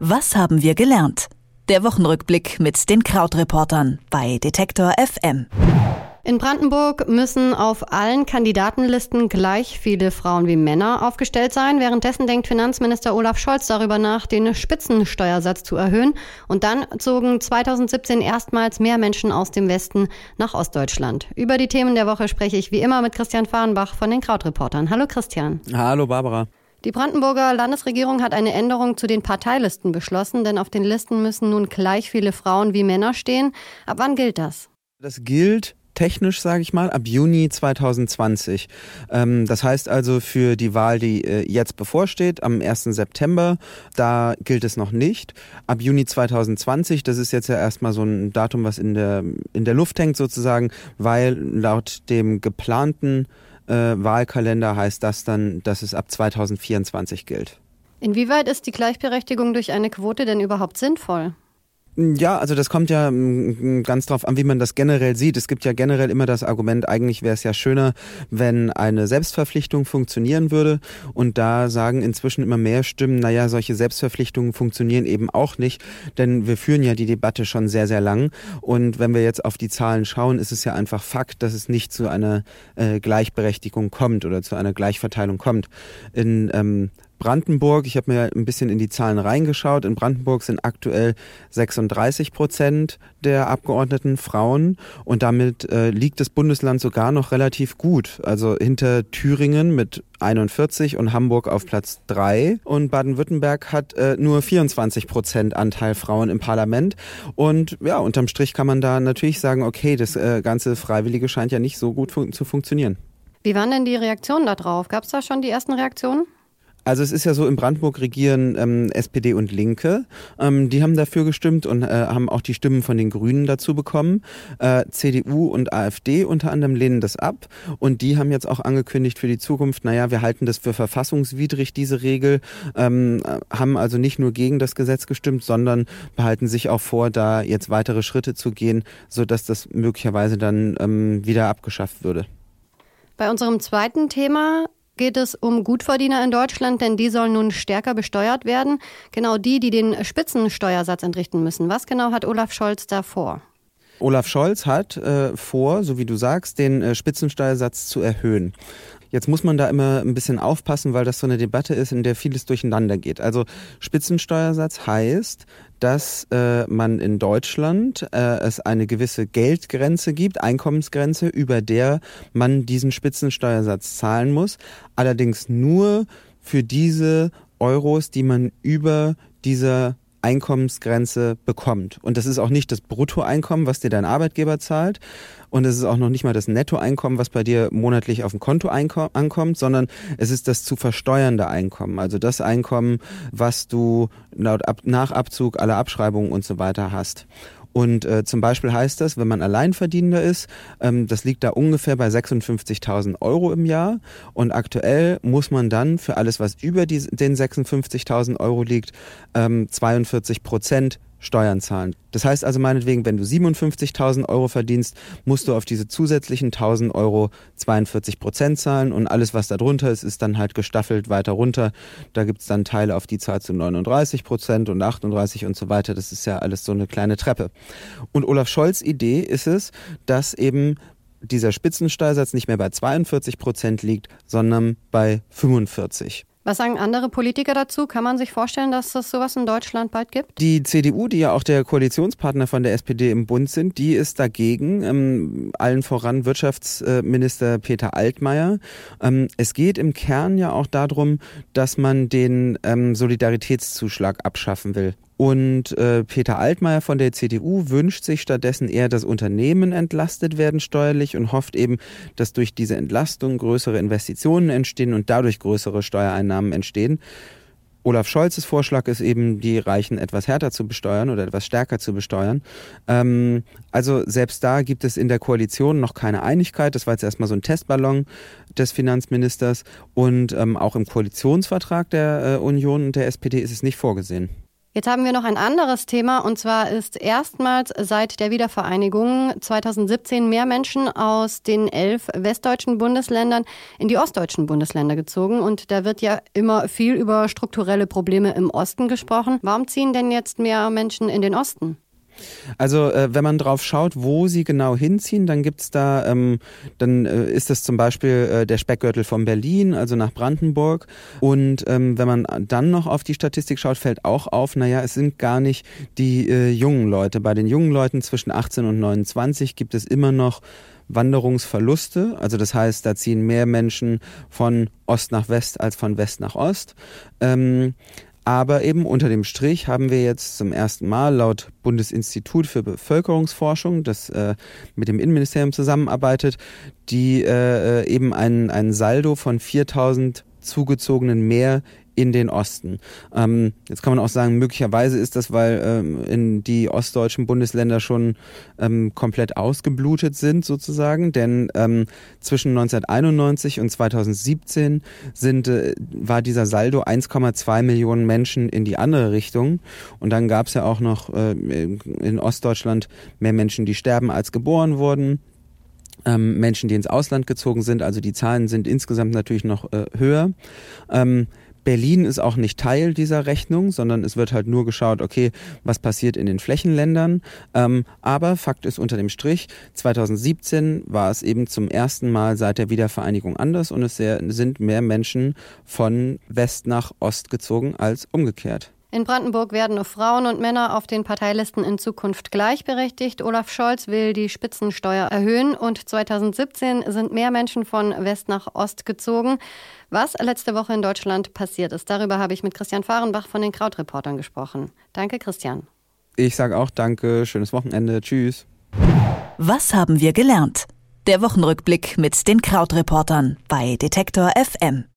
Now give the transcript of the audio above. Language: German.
Was haben wir gelernt? Der Wochenrückblick mit den Krautreportern bei Detektor FM. In Brandenburg müssen auf allen Kandidatenlisten gleich viele Frauen wie Männer aufgestellt sein. Währenddessen denkt Finanzminister Olaf Scholz darüber nach, den Spitzensteuersatz zu erhöhen. Und dann zogen 2017 erstmals mehr Menschen aus dem Westen nach Ostdeutschland. Über die Themen der Woche spreche ich wie immer mit Christian Fahrenbach von den Krautreportern. Hallo Christian. Hallo Barbara. Die Brandenburger Landesregierung hat eine Änderung zu den Parteilisten beschlossen, denn auf den Listen müssen nun gleich viele Frauen wie Männer stehen. Ab wann gilt das? Das gilt technisch, sage ich mal, ab Juni 2020. Ähm, das heißt also für die Wahl, die äh, jetzt bevorsteht, am 1. September, da gilt es noch nicht. Ab Juni 2020, das ist jetzt ja erstmal so ein Datum, was in der, in der Luft hängt sozusagen, weil laut dem geplanten Wahlkalender heißt das dann, dass es ab 2024 gilt. Inwieweit ist die Gleichberechtigung durch eine Quote denn überhaupt sinnvoll? Ja, also das kommt ja mm, ganz drauf an, wie man das generell sieht. Es gibt ja generell immer das Argument, eigentlich wäre es ja schöner, wenn eine Selbstverpflichtung funktionieren würde. Und da sagen inzwischen immer mehr Stimmen, naja, solche Selbstverpflichtungen funktionieren eben auch nicht, denn wir führen ja die Debatte schon sehr, sehr lang. Und wenn wir jetzt auf die Zahlen schauen, ist es ja einfach Fakt, dass es nicht zu einer äh, Gleichberechtigung kommt oder zu einer Gleichverteilung kommt. In ähm, Brandenburg, ich habe mir ein bisschen in die Zahlen reingeschaut. In Brandenburg sind aktuell 36 Prozent der Abgeordneten Frauen und damit äh, liegt das Bundesland sogar noch relativ gut. Also hinter Thüringen mit 41 und Hamburg auf Platz 3 und Baden-Württemberg hat äh, nur 24 Prozent Anteil Frauen im Parlament und ja, unterm Strich kann man da natürlich sagen, okay, das äh, ganze Freiwillige scheint ja nicht so gut fun zu funktionieren. Wie waren denn die Reaktionen darauf? Gab es da schon die ersten Reaktionen? Also es ist ja so, in Brandenburg regieren ähm, SPD und Linke. Ähm, die haben dafür gestimmt und äh, haben auch die Stimmen von den Grünen dazu bekommen. Äh, CDU und AfD unter anderem lehnen das ab. Und die haben jetzt auch angekündigt für die Zukunft, naja, wir halten das für verfassungswidrig, diese Regel. Ähm, haben also nicht nur gegen das Gesetz gestimmt, sondern behalten sich auch vor, da jetzt weitere Schritte zu gehen, sodass das möglicherweise dann ähm, wieder abgeschafft würde. Bei unserem zweiten Thema geht es um Gutverdiener in Deutschland, denn die sollen nun stärker besteuert werden. Genau die, die den Spitzensteuersatz entrichten müssen. Was genau hat Olaf Scholz da vor? Olaf Scholz hat äh, vor, so wie du sagst, den äh, Spitzensteuersatz zu erhöhen. Jetzt muss man da immer ein bisschen aufpassen, weil das so eine Debatte ist, in der vieles durcheinander geht. Also Spitzensteuersatz heißt, dass äh, man in Deutschland äh, es eine gewisse Geldgrenze gibt, Einkommensgrenze, über der man diesen Spitzensteuersatz zahlen muss. Allerdings nur für diese Euros, die man über dieser Einkommensgrenze bekommt. Und das ist auch nicht das Bruttoeinkommen, was dir dein Arbeitgeber zahlt. Und es ist auch noch nicht mal das Nettoeinkommen, was bei dir monatlich auf dem Konto ankommt, sondern es ist das zu versteuernde Einkommen. Also das Einkommen, was du laut Ab nach Abzug aller Abschreibungen und so weiter hast. Und äh, zum Beispiel heißt das, wenn man Alleinverdienender ist, ähm, das liegt da ungefähr bei 56.000 Euro im Jahr. Und aktuell muss man dann für alles, was über die, den 56.000 Euro liegt, ähm, 42 Prozent Steuern zahlen. Das heißt also meinetwegen, wenn du 57.000 Euro verdienst, musst du auf diese zusätzlichen 1.000 Euro 42 Prozent zahlen und alles, was da drunter ist, ist dann halt gestaffelt weiter runter. Da gibt's dann Teile, auf die zahlst du 39 Prozent und 38 und so weiter. Das ist ja alles so eine kleine Treppe. Und Olaf Scholz Idee ist es, dass eben dieser Spitzensteuersatz nicht mehr bei 42 Prozent liegt, sondern bei 45. Was sagen andere Politiker dazu? Kann man sich vorstellen, dass es sowas in Deutschland bald gibt? Die CDU, die ja auch der Koalitionspartner von der SPD im Bund sind, die ist dagegen. Ähm, allen voran Wirtschaftsminister Peter Altmaier. Ähm, es geht im Kern ja auch darum, dass man den ähm, Solidaritätszuschlag abschaffen will. Und äh, Peter Altmaier von der CDU wünscht sich stattdessen eher, dass Unternehmen entlastet werden steuerlich und hofft eben, dass durch diese Entlastung größere Investitionen entstehen und dadurch größere Steuereinnahmen entstehen. Olaf Scholzes Vorschlag ist eben, die Reichen etwas härter zu besteuern oder etwas stärker zu besteuern. Ähm, also selbst da gibt es in der Koalition noch keine Einigkeit. Das war jetzt erstmal so ein Testballon des Finanzministers und ähm, auch im Koalitionsvertrag der äh, Union und der SPD ist es nicht vorgesehen. Jetzt haben wir noch ein anderes Thema und zwar ist erstmals seit der Wiedervereinigung 2017 mehr Menschen aus den elf westdeutschen Bundesländern in die ostdeutschen Bundesländer gezogen und da wird ja immer viel über strukturelle Probleme im Osten gesprochen. Warum ziehen denn jetzt mehr Menschen in den Osten? Also äh, wenn man drauf schaut, wo sie genau hinziehen, dann gibt's da, ähm, dann äh, ist das zum Beispiel äh, der Speckgürtel von Berlin, also nach Brandenburg. Und ähm, wenn man dann noch auf die Statistik schaut, fällt auch auf, naja, es sind gar nicht die äh, jungen Leute. Bei den jungen Leuten zwischen 18 und 29 gibt es immer noch Wanderungsverluste. Also das heißt, da ziehen mehr Menschen von Ost nach West als von West nach Ost. Ähm, aber eben unter dem Strich haben wir jetzt zum ersten Mal laut Bundesinstitut für Bevölkerungsforschung, das äh, mit dem Innenministerium zusammenarbeitet, die äh, äh eben ein, ein Saldo von 4000 zugezogenen mehr in den Osten. Ähm, jetzt kann man auch sagen, möglicherweise ist das, weil ähm, in die ostdeutschen Bundesländer schon ähm, komplett ausgeblutet sind sozusagen, denn ähm, zwischen 1991 und 2017 sind, äh, war dieser Saldo 1,2 Millionen Menschen in die andere Richtung und dann gab es ja auch noch äh, in Ostdeutschland mehr Menschen, die sterben als geboren wurden ähm, Menschen, die ins Ausland gezogen sind. Also die Zahlen sind insgesamt natürlich noch äh, höher. Ähm, Berlin ist auch nicht Teil dieser Rechnung, sondern es wird halt nur geschaut, okay, was passiert in den Flächenländern. Ähm, aber Fakt ist unter dem Strich, 2017 war es eben zum ersten Mal seit der Wiedervereinigung anders und es sind mehr Menschen von West nach Ost gezogen als umgekehrt. In Brandenburg werden Frauen und Männer auf den Parteilisten in Zukunft gleichberechtigt. Olaf Scholz will die Spitzensteuer erhöhen und 2017 sind mehr Menschen von West nach Ost gezogen. Was letzte Woche in Deutschland passiert ist, darüber habe ich mit Christian Fahrenbach von den Krautreportern gesprochen. Danke, Christian. Ich sage auch danke, schönes Wochenende, tschüss. Was haben wir gelernt? Der Wochenrückblick mit den Krautreportern bei Detektor FM.